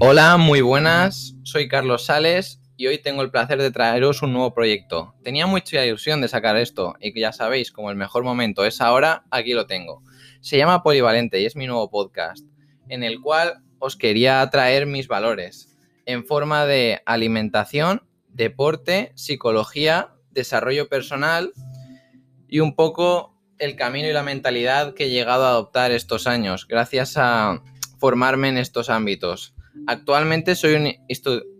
Hola, muy buenas. Soy Carlos Sales y hoy tengo el placer de traeros un nuevo proyecto. Tenía mucha ilusión de sacar esto y que ya sabéis, como el mejor momento es ahora, aquí lo tengo. Se llama Polivalente y es mi nuevo podcast, en el cual os quería traer mis valores en forma de alimentación, deporte, psicología, desarrollo personal y un poco el camino y la mentalidad que he llegado a adoptar estos años, gracias a formarme en estos ámbitos. Actualmente soy un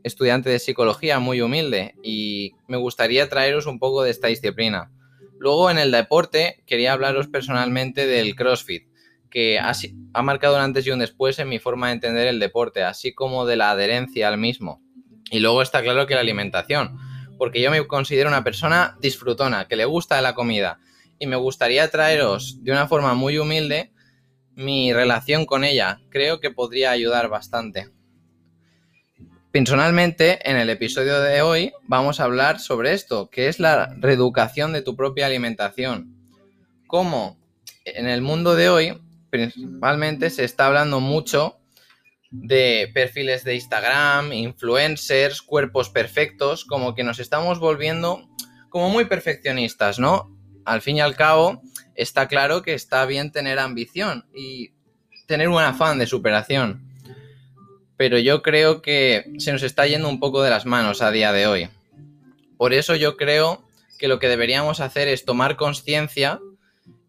estudiante de psicología muy humilde y me gustaría traeros un poco de esta disciplina. Luego en el deporte quería hablaros personalmente del CrossFit, que ha, ha marcado un antes y un después en mi forma de entender el deporte, así como de la adherencia al mismo. Y luego está claro que la alimentación, porque yo me considero una persona disfrutona, que le gusta la comida, y me gustaría traeros de una forma muy humilde mi relación con ella. Creo que podría ayudar bastante. Personalmente, en el episodio de hoy vamos a hablar sobre esto, que es la reeducación de tu propia alimentación. Cómo en el mundo de hoy, principalmente, se está hablando mucho de perfiles de Instagram, influencers, cuerpos perfectos, como que nos estamos volviendo como muy perfeccionistas, ¿no? Al fin y al cabo, está claro que está bien tener ambición y tener un afán de superación pero yo creo que se nos está yendo un poco de las manos a día de hoy. Por eso yo creo que lo que deberíamos hacer es tomar conciencia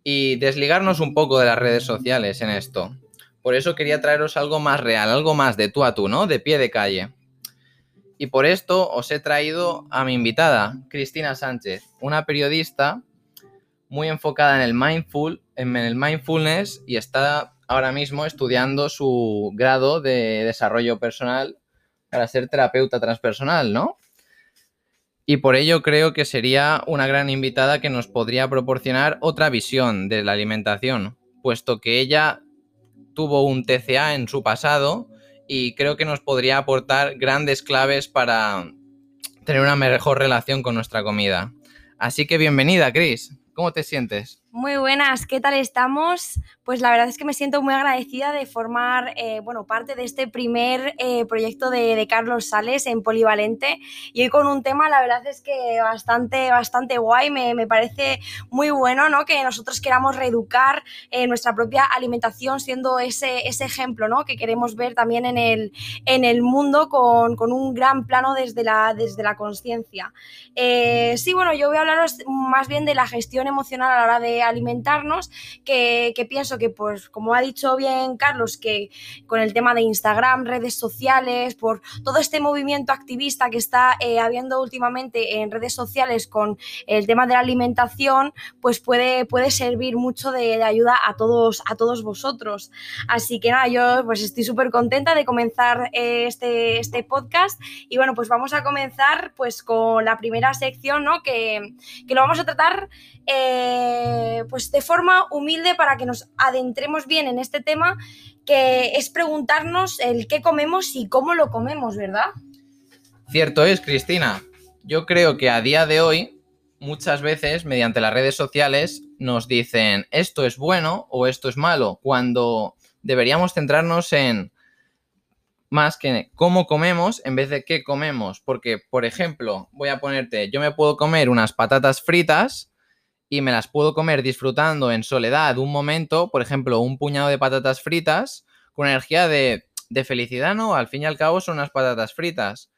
y desligarnos un poco de las redes sociales en esto. Por eso quería traeros algo más real, algo más de tú a tú, ¿no? De pie de calle. Y por esto os he traído a mi invitada, Cristina Sánchez, una periodista muy enfocada en el mindful, en el mindfulness y está ahora mismo estudiando su grado de desarrollo personal para ser terapeuta transpersonal, ¿no? Y por ello creo que sería una gran invitada que nos podría proporcionar otra visión de la alimentación, puesto que ella tuvo un TCA en su pasado y creo que nos podría aportar grandes claves para tener una mejor relación con nuestra comida. Así que bienvenida, Cris. ¿Cómo te sientes? Muy buenas, ¿qué tal estamos? Pues la verdad es que me siento muy agradecida de formar, eh, bueno, parte de este primer eh, proyecto de, Carlos Sales en Polivalente y hoy con un tema, la verdad es que bastante, bastante guay, me, parece muy bueno, ¿no? Que nosotros queramos reeducar eh, nuestra propia alimentación siendo ese, ese ejemplo, ¿no? Que queremos ver también en el, en el mundo con, un gran plano desde la, desde la conciencia. sí, bueno, yo voy a hablaros más bien de la gestión emocional a la hora de alimentarnos, que, pienso que, pues, como ha dicho bien Carlos, que con el tema de Instagram, redes sociales, por todo este movimiento activista que está eh, habiendo últimamente en redes sociales con el tema de la alimentación, pues puede, puede servir mucho de, ayuda a todos, a todos vosotros. Así que nada, yo pues estoy súper contenta de comenzar eh, este, este podcast y bueno, pues vamos a comenzar pues con la primera sección, ¿no? Que, que lo vamos a tratar eh, pues de forma humilde para que nos adentremos bien en este tema, que es preguntarnos el qué comemos y cómo lo comemos, ¿verdad? Cierto es, Cristina. Yo creo que a día de hoy, muchas veces, mediante las redes sociales, nos dicen esto es bueno o esto es malo, cuando deberíamos centrarnos en más que cómo comemos en vez de qué comemos. Porque, por ejemplo, voy a ponerte, yo me puedo comer unas patatas fritas y me las puedo comer disfrutando en soledad un momento, por ejemplo, un puñado de patatas fritas con energía de, felicidad, ¿no? Al fin y al cabo son unas patatas fritas.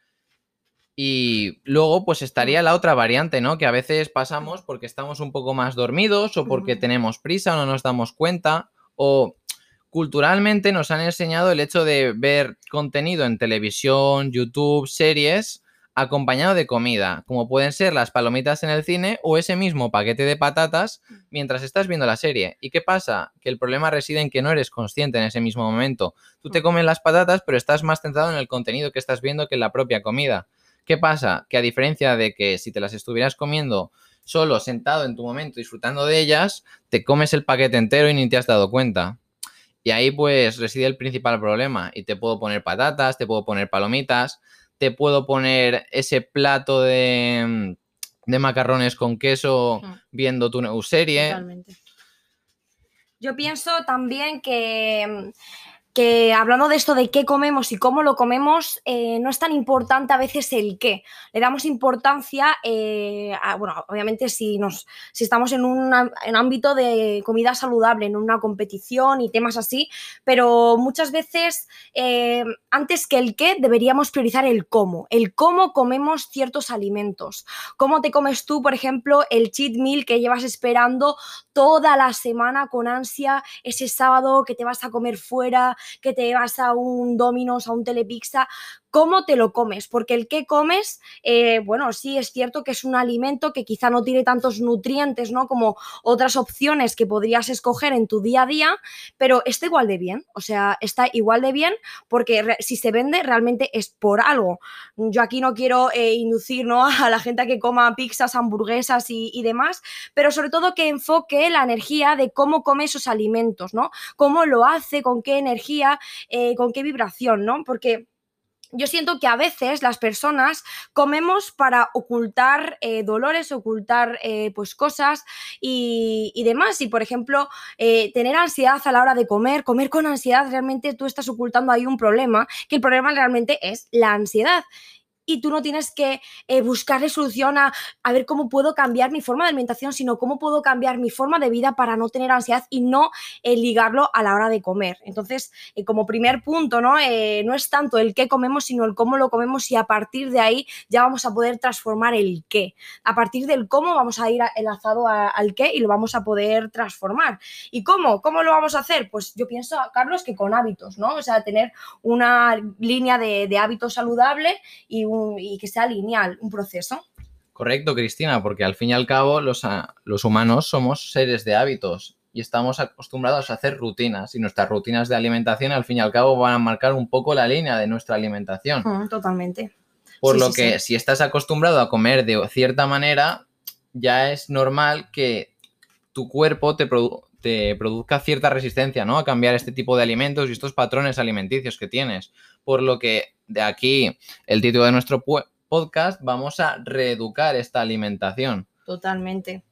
Y luego pues estaría la otra variante, ¿no? Que a veces pasamos porque estamos un poco más dormidos o porque tenemos prisa o no nos damos cuenta o culturalmente nos han enseñado el hecho de ver contenido en televisión, YouTube, series acompañado de comida, como pueden ser las palomitas en el cine o ese mismo paquete de patatas mientras estás viendo la serie. ¿Y qué pasa? Que el problema reside en que no eres consciente en ese mismo momento. Tú te comes las patatas, pero estás más centrado en el contenido que estás viendo que en la propia comida. ¿Qué pasa? Que a diferencia de que si te las estuvieras comiendo solo, sentado en tu momento, disfrutando de ellas, te comes el paquete entero y ni te has dado cuenta. Y ahí pues reside el principal problema. Y te puedo poner patatas, te puedo poner palomitas, te puedo poner ese plato de, de macarrones con queso viendo tu serie. Totalmente. Yo pienso también que que hablando de esto de qué comemos y cómo lo comemos, eh, no es tan importante a veces el qué. Le damos importancia, eh, bueno, obviamente si, nos, si estamos en un ámbito de comida saludable, en una competición y temas así, pero muchas veces eh, antes que el qué deberíamos priorizar el cómo, el cómo comemos ciertos alimentos. ¿Cómo te comes tú, por ejemplo, el cheat meal que llevas esperando toda la semana con ansia, ese sábado que te vas a comer fuera? Que te vas a un Domino's, a un Telepizza, cómo te lo comes, porque el que comes, eh, bueno, sí es cierto que es un alimento que quizá no tiene tantos nutrientes, ¿no? Como otras opciones que podrías escoger en tu día a día, pero está igual de bien, o sea, está igual de bien porque si se vende realmente es por algo. Yo aquí no quiero eh, inducir, ¿no? A la gente a que coma pizzas, hamburguesas y, demás, pero sobre todo que enfoque la energía de cómo come esos alimentos, ¿no? Cómo lo hace, con qué energía, eh, con qué vibración, ¿no? Porque yo siento que a veces las personas comemos para ocultar eh, dolores, ocultar eh, pues cosas y, demás. Y por ejemplo, eh, tener ansiedad a la hora de comer, comer con ansiedad, realmente tú estás ocultando ahí un problema, que el problema realmente es la ansiedad y tú no tienes que eh, buscarle solución a, ver cómo puedo cambiar mi forma de alimentación, sino cómo puedo cambiar mi forma de vida para no tener ansiedad y no eh, ligarlo a la hora de comer. Entonces, eh, como primer punto, ¿no? no es tanto el qué comemos, sino el cómo lo comemos y a partir de ahí ya vamos a poder transformar el qué. A partir del cómo vamos a ir enlazado al qué y lo vamos a poder transformar. ¿Y cómo? ¿Cómo lo vamos a hacer? Pues yo pienso, Carlos, que con hábitos, ¿no? O sea, tener una línea de, hábitos saludable y y que sea lineal un proceso. Correcto, Cristina, porque al fin y al cabo los, ah, los humanos somos seres de hábitos y estamos acostumbrados a hacer rutinas y nuestras rutinas de alimentación al fin y al cabo van a marcar un poco la línea de nuestra alimentación. Mm, totalmente. Por lo que si estás acostumbrado a comer de cierta manera, ya es normal que tu cuerpo te, te produzca cierta resistencia ¿no? a cambiar este tipo de alimentos y estos patrones alimenticios que tienes. Por lo que de aquí el título de nuestro podcast, vamos a reeducar esta alimentación. Totalmente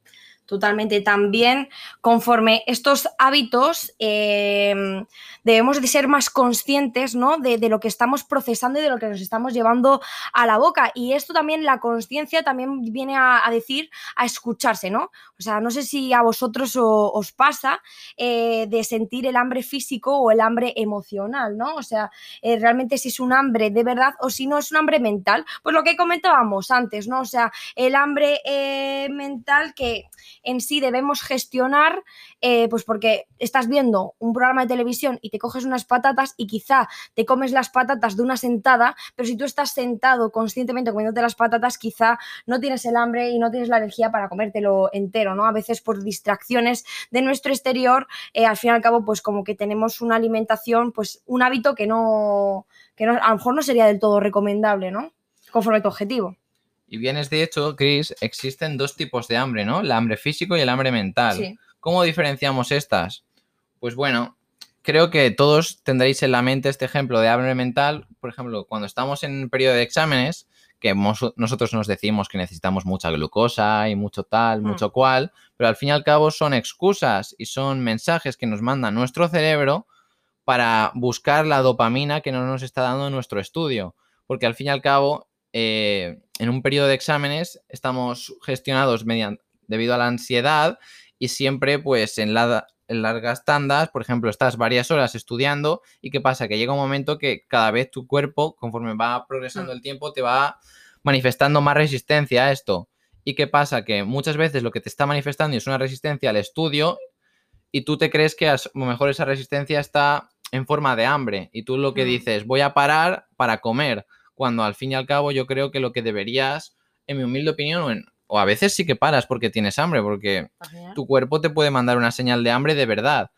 totalmente. También, conforme estos hábitos, em, debemos de ser más conscientes ¿no? de, lo que estamos procesando y de lo que nos estamos llevando a la boca. Y esto también, la conciencia también viene a, decir a escucharse, ¿no? O sea, no sé si a vosotros os pasa eh, de sentir el hambre físico o el hambre emocional, ¿no? O sea, eh, realmente si es un hambre de verdad o si no es un hambre mental. Pues lo que comentábamos antes, ¿no? O sea, el hambre eh, mental que en sí debemos gestionar, eh, pues porque estás viendo un programa de televisión y te coges unas patatas y quizá te comes las patatas de una sentada, pero si tú estás sentado conscientemente comiéndote las patatas, quizá no tienes el hambre y no tienes la energía para comértelo entero, ¿no? A veces por distracciones de nuestro exterior, eh, al fin y al cabo, pues como que tenemos una alimentación, pues un hábito que no, que no, a lo mejor no sería del todo recomendable, ¿no? Conforme a tu objetivo. Y vienes, de hecho, Chris, existen dos tipos de hambre, ¿no? El hambre físico y el hambre mental. ¿Cómo diferenciamos estas? Pues bueno, creo que todos tendréis en la mente este ejemplo de hambre mental. Por ejemplo, cuando estamos en un periodo de exámenes, que nosotros nos decimos que necesitamos mucha glucosa y mucho tal, mm. mucho cual, pero al fin y al cabo son excusas y son mensajes que nos manda nuestro cerebro para buscar la dopamina que no nos está dando nuestro estudio. Porque al fin y al cabo eh, en un periodo de exámenes estamos gestionados mediante, debido a la ansiedad y siempre pues en, largas tandas, por ejemplo, estás varias horas estudiando y qué pasa, que llega un momento que cada vez tu cuerpo, conforme va progresando mm. el tiempo, te va manifestando más resistencia a esto. ¿Y qué pasa? Que muchas veces lo que te está manifestando es una resistencia al estudio y tú te crees que a lo mejor esa resistencia está en forma de hambre y tú lo que mm. dices, voy a parar para comer cuando al fin y al cabo yo creo que lo que deberías, en mi humilde opinión, o, a veces sí que paras porque tienes hambre, porque tu cuerpo te puede mandar una señal de hambre de verdad.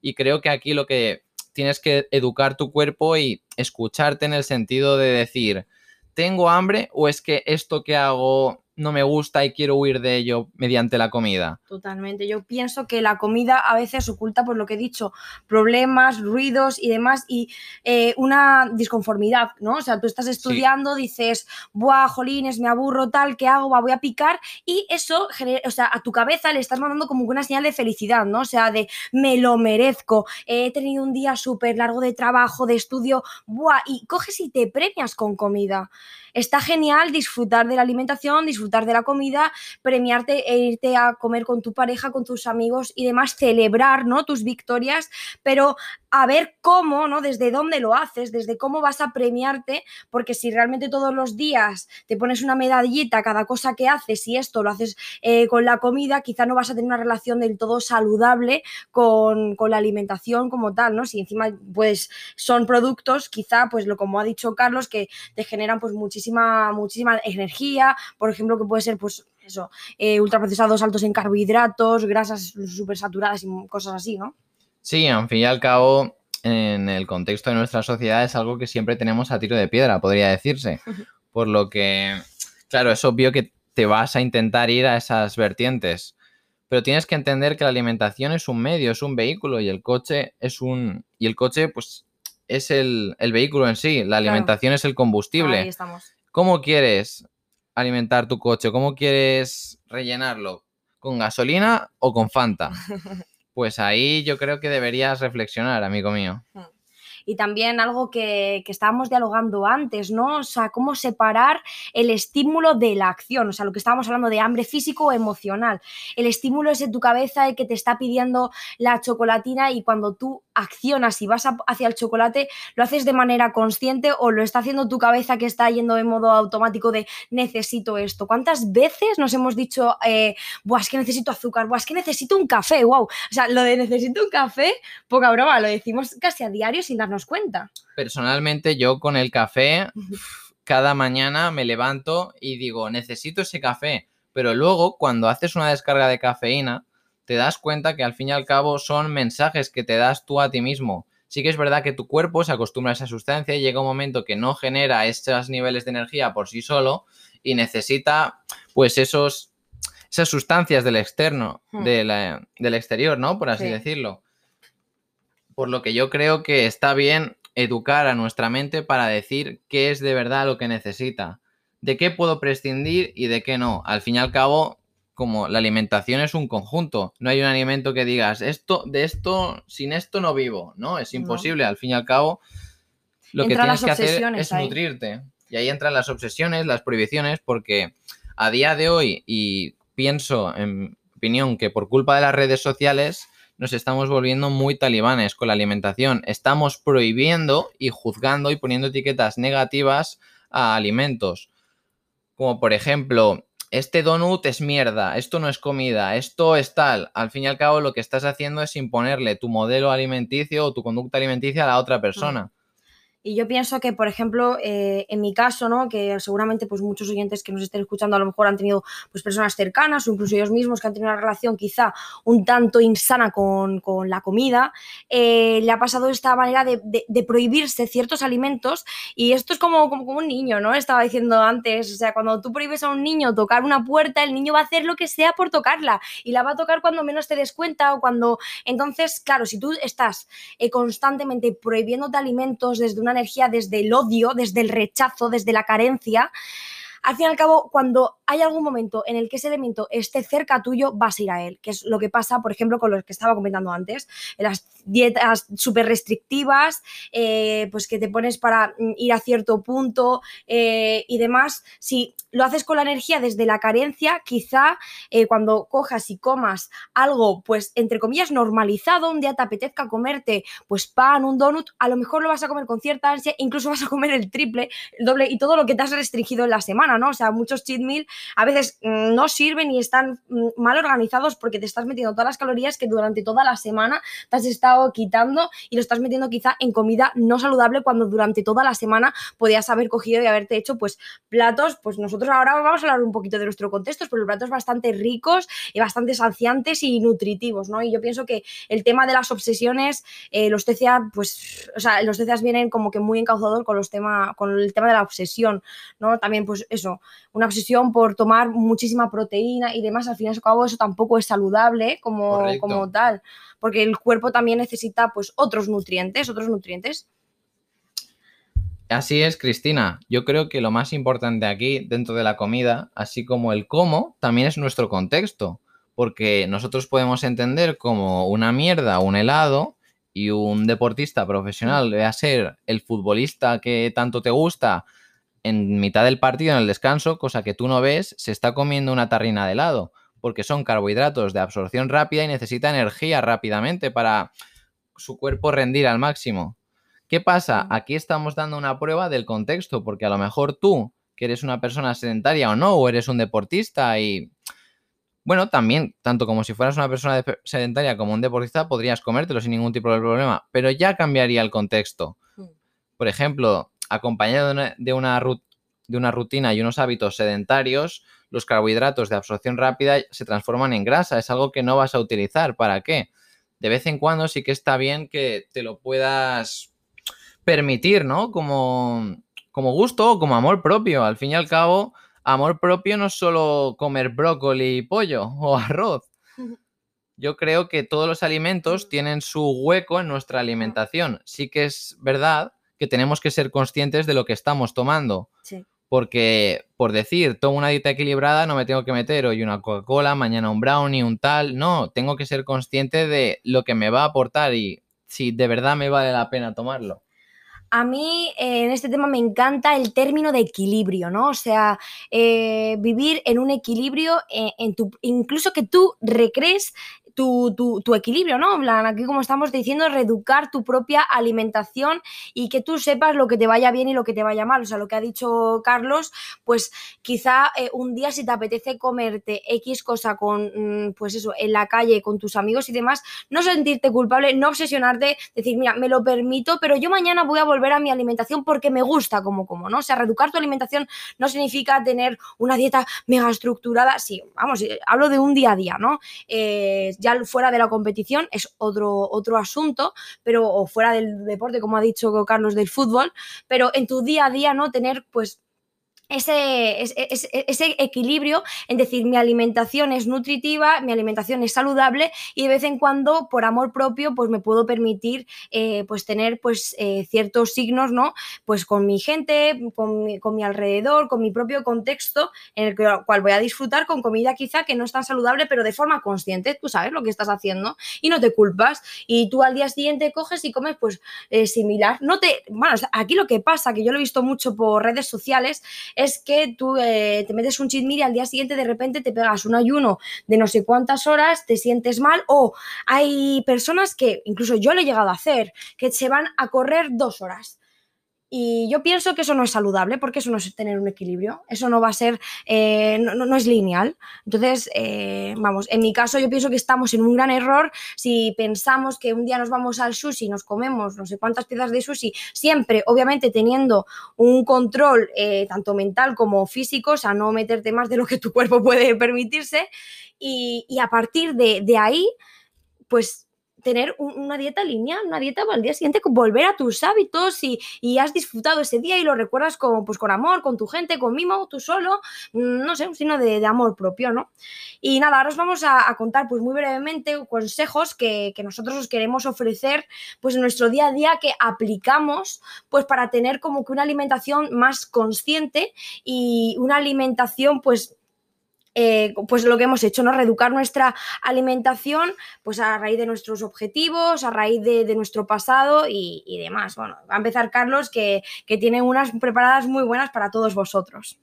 Y creo que aquí lo que tienes que educar tu cuerpo y escucharte en el sentido de decir, ¿tengo hambre o es que esto que hago no me gusta y quiero huir de ello mediante la comida. Totalmente. Yo pienso que la comida a veces oculta, por lo que he dicho, problemas, ruidos y demás, y eh, una disconformidad, ¿no? O sea, tú estás estudiando, dices, buah, jolines, me aburro, tal, ¿qué hago? voy a picar, y eso, o sea, a tu cabeza le estás mandando como una señal de felicidad, ¿no? O sea, de me lo merezco, he tenido un día súper largo de trabajo, de estudio, buah, y coges y te premias con comida está genial disfrutar de la alimentación, disfrutar de la comida, premiarte e irte a comer con tu pareja, con tus amigos y demás, celebrar, ¿no? Tus victorias, pero a ver cómo, ¿no? Desde dónde lo haces, desde cómo vas a premiarte, porque si realmente todos los días te pones una medallita cada cosa que haces y esto lo haces eh, con la comida, quizá no vas a tener una relación del todo saludable con, la alimentación como tal, ¿no? Si encima, pues, son productos, quizá, pues, lo como ha dicho Carlos, que te generan, pues, muchísima, muchísima energía, por ejemplo, que puede ser, pues, eso, eh, ultraprocesados altos en carbohidratos, grasas súper saturadas y cosas así, ¿no? Sí, al fin y al cabo, en el contexto de nuestra sociedad es algo que siempre tenemos a tiro de piedra, podría decirse. Por lo que, claro, es obvio que te vas a intentar ir a esas vertientes. Pero tienes que entender que la alimentación es un medio, es un vehículo y el coche es un. Y el coche, pues, es el, vehículo en sí. La alimentación es el combustible. Ahí estamos. ¿Cómo quieres alimentar tu coche? ¿Cómo quieres rellenarlo? ¿Con gasolina o con Fanta? Pues ahí yo creo que deberías reflexionar, amigo mío. Hmm y también algo que, estábamos dialogando antes, ¿no? O sea, cómo separar el estímulo de la acción, o sea, lo que estábamos hablando de hambre físico o emocional. El estímulo es en tu cabeza el que te está pidiendo la chocolatina y cuando tú accionas y vas hacia el chocolate, lo haces de manera consciente o lo está haciendo tu cabeza que está yendo de modo automático de necesito esto. ¿Cuántas veces nos hemos dicho, eh, Buah, es que necesito azúcar, Buah, es que necesito un café, wow? O sea, lo de necesito un café, poca broma, lo decimos casi a diario sin darnos cuenta. Personalmente yo con el café, cada mañana me levanto y digo, necesito ese café. Pero luego cuando haces una descarga de cafeína, te das cuenta que al fin y al cabo son mensajes que te das tú a ti mismo. Sí que es verdad que tu cuerpo se acostumbra a esa sustancia y llega un momento que no genera estos niveles de energía por sí solo y necesita pues esos esas sustancias del externo, hmm. del exterior, ¿no? Por así decirlo. Por lo que yo creo que está bien educar a nuestra mente para decir qué es de verdad lo que necesita, de qué puedo prescindir y de qué no. Al fin y al cabo, como la alimentación es un conjunto, no hay un alimento que digas, esto, de esto, sin esto no vivo, ¿no? Es imposible, al fin y al cabo, lo que tienes que hacer es nutrirte. Y ahí entran las obsesiones, las prohibiciones, porque a día de hoy, y pienso en opinión que por culpa de las redes sociales, nos estamos volviendo muy talibanes con la alimentación. Estamos prohibiendo y juzgando y poniendo etiquetas negativas a alimentos. Como por ejemplo, este donut es mierda, esto no es comida, esto es tal. Al fin y al cabo lo que estás haciendo es imponerle tu modelo alimenticio o tu conducta alimenticia a la otra persona. Y yo pienso que, por ejemplo, eh, en mi caso, ¿no? que seguramente pues, muchos oyentes que nos estén escuchando a lo mejor han tenido pues, personas cercanas o incluso ellos mismos que han tenido una relación quizá un tanto insana con, con la comida, eh, le ha pasado esta manera de, de, prohibirse ciertos alimentos y esto es como, como, como, un niño, ¿no? Estaba diciendo antes, o sea, cuando tú prohíbes a un niño tocar una puerta, el niño va a hacer lo que sea por tocarla y la va a tocar cuando menos te des cuenta o cuando... Entonces, claro, si tú estás eh, constantemente prohibiéndote alimentos desde una energía desde el odio, desde el rechazo, desde la carencia, al fin y al cabo, cuando hay algún momento en el que ese elemento esté cerca tuyo, vas a ir a él, que es lo que pasa, por ejemplo, con lo que estaba comentando antes, las dietas súper restrictivas, eh, pues que te pones para mm, ir a cierto punto eh, y demás. Si lo haces con la energía desde la carencia, quizá eh, cuando cojas y comas algo, pues entre comillas, normalizado, un día te apetezca comerte, pues pan, un donut, a lo mejor lo vas a comer con cierta ansia, incluso vas a comer el triple, el doble y todo lo que te has restringido en la semana, ¿no? O sea, muchos cheat meal a veces mm, no sirven y están mm, mal organizados porque te estás metiendo todas las calorías que durante toda la semana te has estado quitando y lo estás metiendo quizá en comida no saludable cuando durante toda la semana podías haber cogido y haberte hecho pues platos, pues nosotros ahora vamos a hablar un poquito de nuestro contexto, pero platos bastante ricos y bastante saciantes y nutritivos, ¿no? Y yo pienso que el tema de las obsesiones, eh, los TCA, pues, o sea, los TCA vienen como que muy encauzados con los tema, con el tema de la obsesión, ¿no? También, pues eso, una obsesión por tomar muchísima proteína y demás, al fin y al cabo eso tampoco es saludable como, como tal, porque el cuerpo también necesita pues otros nutrientes, otros nutrientes. Así es, Cristina. Yo creo que lo más importante aquí, dentro de la comida, así como el cómo, también es nuestro contexto. Porque nosotros podemos entender como una mierda un helado y un deportista profesional, a ser el futbolista que tanto te gusta, en mitad del partido, en el descanso, cosa que tú no ves, se está comiendo una tarrina de helado, porque son carbohidratos de absorción rápida y necesita energía rápidamente para su cuerpo rendir al máximo. ¿Qué pasa? Aquí estamos dando una prueba del contexto, porque a lo mejor tú, que eres una persona sedentaria o no, o eres un deportista y... Bueno, también, tanto como si fueras una persona sedentaria como un deportista, podrías comértelo sin ningún tipo de problema, pero ya cambiaría el contexto. Mm. Por ejemplo, acompañado de una, de una rutina y unos hábitos sedentarios, los carbohidratos de absorción rápida se transforman en grasa. Es algo que no vas a utilizar. ¿Para qué? De vez en cuando sí que está bien que te lo puedas permitir, ¿no? Como, como gusto o como amor propio. Al fin y al cabo, amor propio no es solo comer brócoli y pollo o arroz. Yo creo que todos los alimentos tienen su hueco en nuestra alimentación. Sí que es verdad que tenemos que ser conscientes de lo que estamos tomando. Porque, por decir, tomo una dieta equilibrada, no me tengo que meter hoy una Coca-Cola, mañana un brownie, un tal. No, tengo que ser consciente de lo que me va a aportar y si de verdad me vale la pena tomarlo. A mí eh, en este tema me encanta el término de equilibrio, ¿no? O sea, eh, vivir en un equilibrio, eh, en tu, incluso que tú recrees tu, equilibrio, ¿no? Aquí como estamos diciendo, reeducar tu propia alimentación y que tú sepas lo que te vaya bien y lo que te vaya mal. O sea, lo que ha dicho Carlos, pues quizá eh, un día si te apetece comerte X cosa con, mm, pues eso, en la calle, con tus amigos y demás, no sentirte culpable, no obsesionarte, decir, mira, me lo permito, pero yo mañana voy a volver a mi alimentación porque me gusta como como, ¿no? O sea, reeducar tu alimentación no significa tener una dieta mega estructurada, sí, vamos, eh, hablo de un día a día, ¿no? Eh, fuera de la competición es otro, otro asunto, pero o fuera del deporte, como ha dicho Carlos, del fútbol, pero en tu día a día, ¿no? Tener pues ese, ese, equilibrio en decir mi alimentación es nutritiva, mi alimentación es saludable y de vez en cuando por amor propio pues me puedo permitir eh, pues tener pues eh, ciertos signos, ¿no? Pues con mi gente, con mi, con mi, alrededor, con mi propio contexto en el cual voy a disfrutar con comida quizá que no es tan saludable pero de forma consciente, tú sabes lo que estás haciendo y no te culpas y tú al día siguiente coges y comes pues eh, similar, no te, bueno, aquí lo que pasa que yo lo he visto mucho por redes sociales es que tú eh, te metes un cheat meal y al día siguiente de repente te pegas un ayuno de no sé cuántas horas, te sientes mal o hay personas que, incluso yo lo he llegado a hacer, que se van a correr dos horas y yo pienso que eso no es saludable porque eso no es tener un equilibrio, eso no va a ser, eh, no, es lineal. Entonces, eh, vamos, en mi caso yo pienso que estamos en un gran error si pensamos que un día nos vamos al sushi y nos comemos no sé cuántas piezas de sushi, siempre, obviamente teniendo un control eh, tanto mental como físico, o sea, no meterte más de lo que tu cuerpo puede permitirse y, y a partir de, de ahí, pues tener una dieta lineal, una dieta al día siguiente, volver a tus hábitos y, has disfrutado ese día y lo recuerdas con, pues, con amor, con tu gente, con mimo, tú solo, mm, no sé, un signo de, amor propio, ¿no? Y nada, ahora os vamos a, contar pues muy brevemente consejos que, nosotros os queremos ofrecer pues en nuestro día a día que aplicamos pues para tener como que una alimentación más consciente y una alimentación pues eh, pues lo que hemos hecho, ¿no? Reeducar nuestra alimentación, pues a raíz de nuestros objetivos, a raíz de, nuestro pasado y, demás. Bueno, va a empezar Carlos, que, tiene unas preparadas muy buenas para todos vosotros.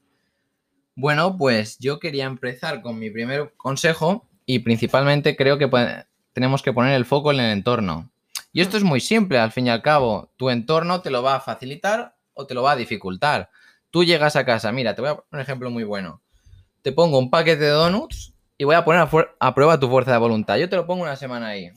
Bueno, pues yo quería empezar con mi primer consejo y principalmente creo que tenemos que poner el foco en el entorno. Y esto es muy simple, al fin y al cabo, tu entorno te lo va a facilitar o te lo va a dificultar. Tú llegas a casa, mira, te voy a poner un ejemplo muy bueno te pongo un paquete de donuts y voy a poner a, prueba tu fuerza de voluntad. Yo te lo pongo una semana ahí.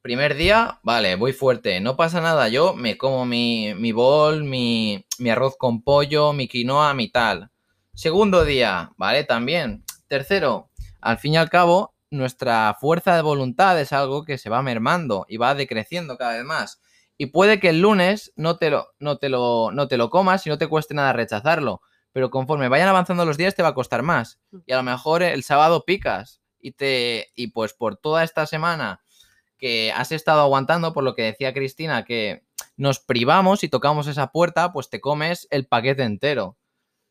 Primer día, vale, voy fuerte, no pasa nada, yo me como mi, mi bol, mi, mi arroz con pollo, mi quinoa, mi tal. Segundo día, vale, también. Tercero, al fin y al cabo, nuestra fuerza de voluntad es algo que se va mermando y va decreciendo cada vez más. Y puede que el lunes no te lo, no te lo, no te lo comas y no te cueste nada rechazarlo. Pero conforme vayan avanzando los días te va a costar más. Y a lo mejor el sábado picas y te. Y pues por toda esta semana que has estado aguantando, por lo que decía Cristina, que nos privamos y tocamos esa puerta, pues te comes el paquete entero.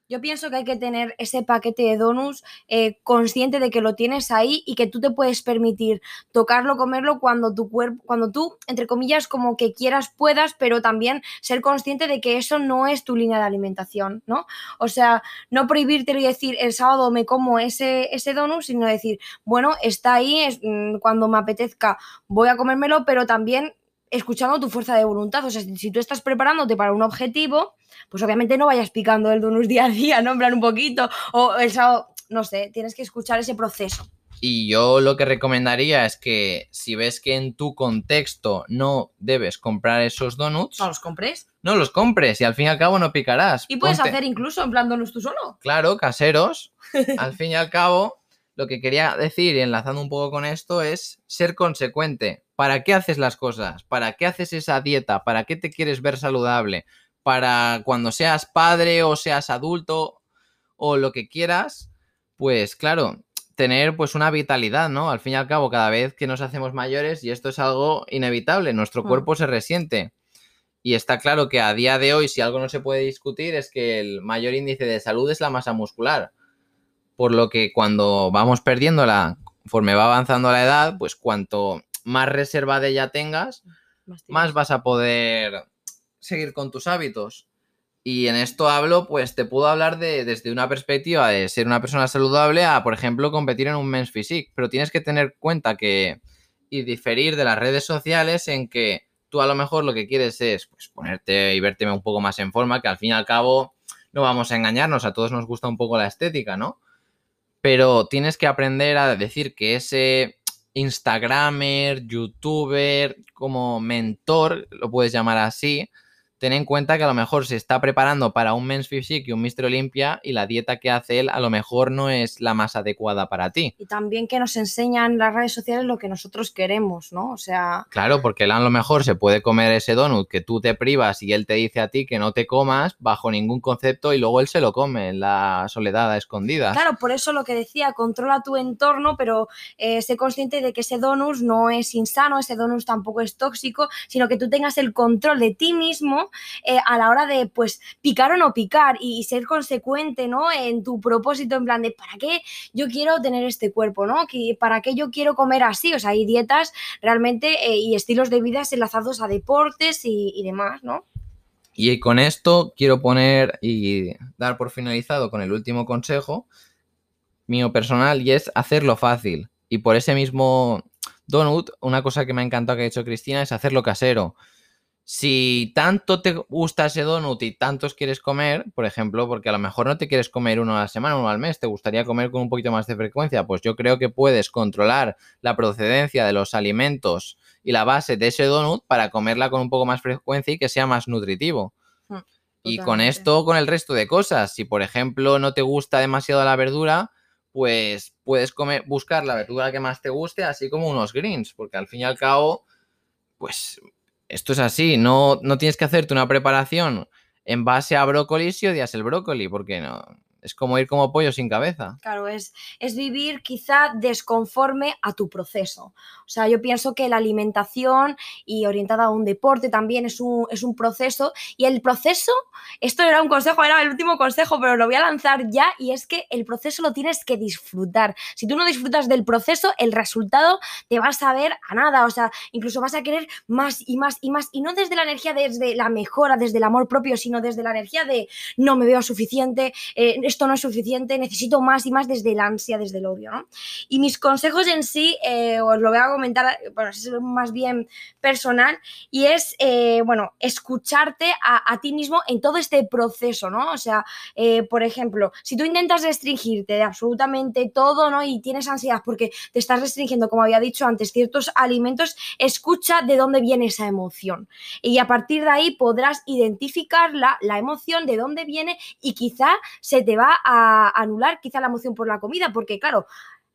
Yo pienso que hay que tener ese paquete de donuts eh, consciente de que lo tienes ahí y que tú te puedes permitir tocarlo, comerlo cuando tu cuerpo, cuando tú, entre comillas, como que quieras, puedas, pero también ser consciente de que eso no es tu línea de alimentación, ¿no? O sea, no prohibirte y decir el sábado me como ese, ese donut, sino decir, bueno, está ahí, mm, cuando me apetezca voy a comérmelo, pero también escuchando tu fuerza de voluntad. O sea, si tú estás preparándote para un objetivo, pues obviamente no vayas picando el donus día a día, ¿no? En plan un poquito, o el sábado, no sé, tienes que escuchar ese proceso. Y yo lo que recomendaría es que si ves que en tu contexto no debes comprar esos donuts. No los compres. No los compres y al fin y al cabo no picarás. Y puedes hacer incluso en plan donuts tú solo. Claro, caseros. al fin y al cabo, lo que quería decir y enlazando un poco con esto es ser consecuente. ¿Para qué haces las cosas? ¿Para qué haces esa dieta? ¿Para qué te quieres ver saludable? Para cuando seas padre o seas adulto o lo que quieras, pues claro, tener pues una vitalidad, ¿no? Al fin y al cabo, cada vez que nos hacemos mayores, y esto es algo inevitable, nuestro mm. cuerpo se resiente. Y está claro que a día de hoy, si algo no se puede discutir, es que el mayor índice de salud es la masa muscular. Por lo que cuando vamos perdiéndola, conforme va avanzando la edad, pues cuanto más reserva de ella tengas, más, vas a poder seguir con tus hábitos. Y en esto hablo, pues te puedo hablar de, desde una perspectiva de ser una persona saludable a, por ejemplo, competir en un men's physique. Pero tienes que tener cuenta que y diferir de las redes sociales en que tú a lo mejor lo que quieres es pues, ponerte y verte un poco más en forma, que al fin y al cabo no vamos a engañarnos, a todos nos gusta un poco la estética, ¿no? Pero tienes que aprender a decir que ese Instagramer, youtuber, como mentor, lo puedes llamar así, ten en cuenta que a lo mejor se está preparando para un Men's Physique y un Mr. Olympia y la dieta que hace él a lo mejor no es la más adecuada para ti. Y también que nos enseñan las redes sociales lo que nosotros queremos, ¿no? O sea... Claro, porque él a lo mejor se puede comer ese donut que tú te privas y él te dice a ti que no te comas bajo ningún concepto y luego él se lo come en la soledad a escondidas. Claro, por eso lo que decía, controla tu entorno, pero eh, sé consciente de que ese donut no es insano, ese donut tampoco es tóxico, sino que tú tengas el control de ti mismo eh, a la hora de, pues, picar o no picar y, ser consecuente, ¿no? En tu propósito, en plan de, ¿para qué yo quiero tener este cuerpo, ¿no? ¿Para qué yo quiero comer así? O sea, hay dietas realmente eh, y estilos de vida enlazados a deportes y, demás, ¿no? Y con esto quiero poner y dar por finalizado con el último consejo mío personal y es hacerlo fácil. Y por ese mismo donut, una cosa que me ha encantado que ha hecho Cristina es hacerlo casero si tanto te gusta ese donut y tantos quieres comer, por ejemplo, porque a lo mejor no te quieres comer uno a la semana, uno al mes, te gustaría comer con un poquito más de frecuencia, pues yo creo que puedes controlar la procedencia de los alimentos y la base de ese donut para comerla con un poco más frecuencia y que sea más nutritivo. Hmm, y con esto, con el resto de cosas, si por ejemplo no te gusta demasiado la verdura, pues puedes comer, buscar la verdura que más te guste, así como unos greens, porque al fin y al cabo, pues esto es así, no, no tienes que hacerte una preparación en base a brócoli si odias el brócoli, porque no, es como ir como pollo sin cabeza. Claro, es, es vivir quizá desconforme a tu proceso. O sea, yo pienso que la alimentación y orientada a un deporte también es un, es un proceso. Y el proceso, esto era un consejo, era el último consejo, pero lo voy a lanzar ya, y es que el proceso lo tienes que disfrutar. Si tú no disfrutas del proceso, el resultado te vas a ver a nada. O sea, incluso vas a querer más y más y más. Y no desde la energía, desde la mejora, desde el amor propio, sino desde la energía de no me veo suficiente. Eh, esto no es suficiente, necesito más y más desde el ansia, desde el odio, ¿no? Y mis consejos en sí, eh, os lo voy a comentar, bueno, es más bien personal, y es, eh, bueno, escucharte a, ti mismo en todo este proceso, ¿no? O sea, eh, por ejemplo, si tú intentas restringirte de absolutamente todo, ¿no? Y tienes ansiedad porque te estás restringiendo, como había dicho antes, ciertos alimentos, escucha de dónde viene esa emoción. Y a partir de ahí podrás identificar la, la emoción, de dónde viene, y quizá se te va a anular quizá la emoción por la comida, porque claro,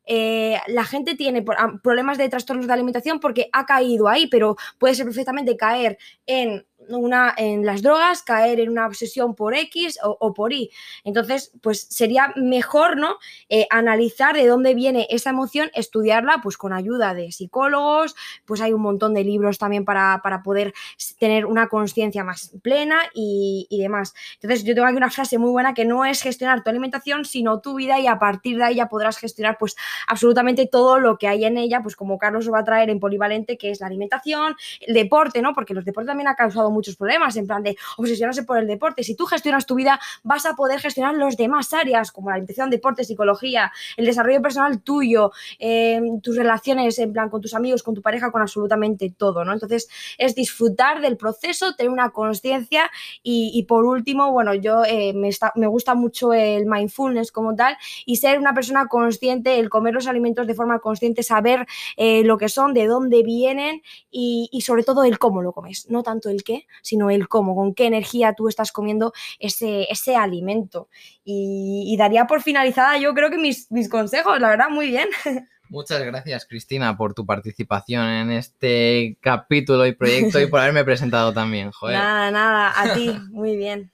eh, la gente tiene problemas de trastornos de alimentación porque ha caído ahí, pero puede ser perfectamente caer en una, en las drogas, caer en una obsesión por X o, por Y. Entonces, pues sería mejor, ¿no? Eh, analizar de dónde viene esa emoción, estudiarla, pues con ayuda de psicólogos, pues hay un montón de libros también para, poder tener una conciencia más plena y, demás. Entonces, yo tengo aquí una frase muy buena que no es gestionar tu alimentación, sino tu vida y a partir de ahí ya podrás gestionar, pues, absolutamente todo lo que hay en ella, pues como Carlos va a traer en Polivalente, que es la alimentación, el deporte, ¿no? Porque los deportes también ha causado muchos problemas, en plan de obsesionarse por el deporte. Si tú gestionas tu vida, vas a poder gestionar los demás áreas, como la alimentación, deporte, psicología, el desarrollo personal tuyo, eh, tus relaciones, en plan, con tus amigos, con tu pareja, con absolutamente todo, ¿no? Entonces, es disfrutar del proceso, tener una conciencia y, por último, bueno, yo eh, me, me gusta mucho el mindfulness como tal y ser una persona consciente, el comer los alimentos de forma consciente, saber eh, lo que son, de dónde vienen y sobre todo el cómo lo comes, no tanto el qué, sino el cómo, con qué energía tú estás comiendo ese, ese alimento. Y, daría por finalizada yo creo que mis, mis consejos, la verdad, muy bien. Muchas gracias, Cristina, por tu participación en este capítulo y proyecto y por haberme presentado también. Joder. Nada, nada, a ti, muy bien.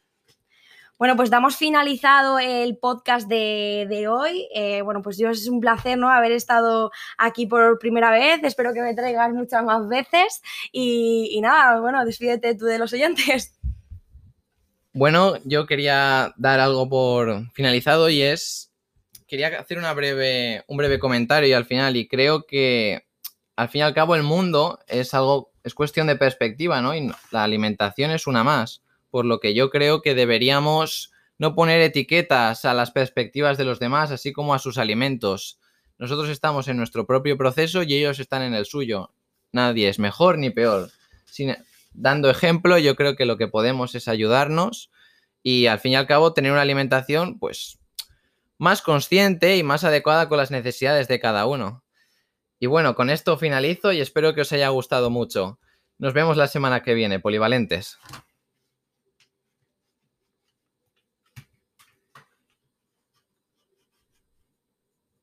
Bueno, pues damos finalizado el podcast de, hoy. Eh, bueno, pues yo es un placer ¿no? haber estado aquí por primera vez. Espero que me traigas muchas más veces. Y, nada, bueno, despídete tú de los oyentes. Bueno, yo quería dar algo por finalizado y es. Quería hacer una breve, un breve comentario al final. Y creo que al fin y al cabo el mundo es algo. es cuestión de perspectiva, ¿no? Y la alimentación es una más por lo que yo creo que deberíamos no poner etiquetas a las perspectivas de los demás, así como a sus alimentos. Nosotros estamos en nuestro propio proceso y ellos están en el suyo. Nadie es mejor ni peor. dando ejemplo, yo creo que lo que podemos es ayudarnos y al fin y al cabo tener una alimentación pues más consciente y más adecuada con las necesidades de cada uno. Y bueno, con esto finalizo y espero que os haya gustado mucho. Nos vemos la semana que viene, polivalentes.